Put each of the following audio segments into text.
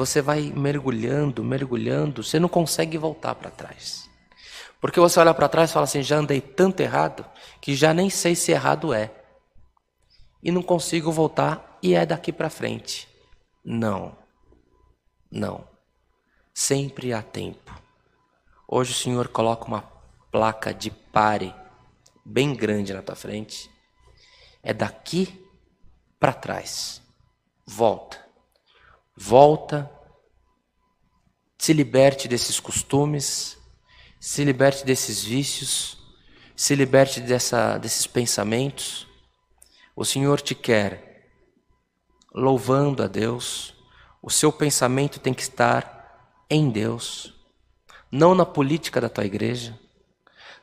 você vai mergulhando, mergulhando, você não consegue voltar para trás. Porque você olha para trás e fala assim: já andei tanto errado que já nem sei se errado é. E não consigo voltar e é daqui para frente. Não. Não. Sempre há tempo. Hoje o Senhor coloca uma placa de pare bem grande na tua frente. É daqui para trás. Volta. Volta. Se liberte desses costumes, se liberte desses vícios, se liberte dessa, desses pensamentos. O Senhor te quer louvando a Deus. O seu pensamento tem que estar em Deus, não na política da tua igreja,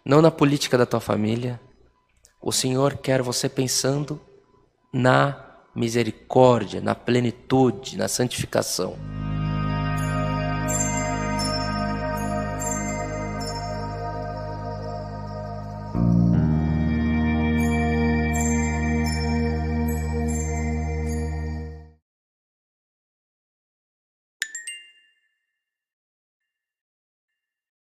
não na política da tua família. O Senhor quer você pensando na misericórdia, na plenitude, na santificação.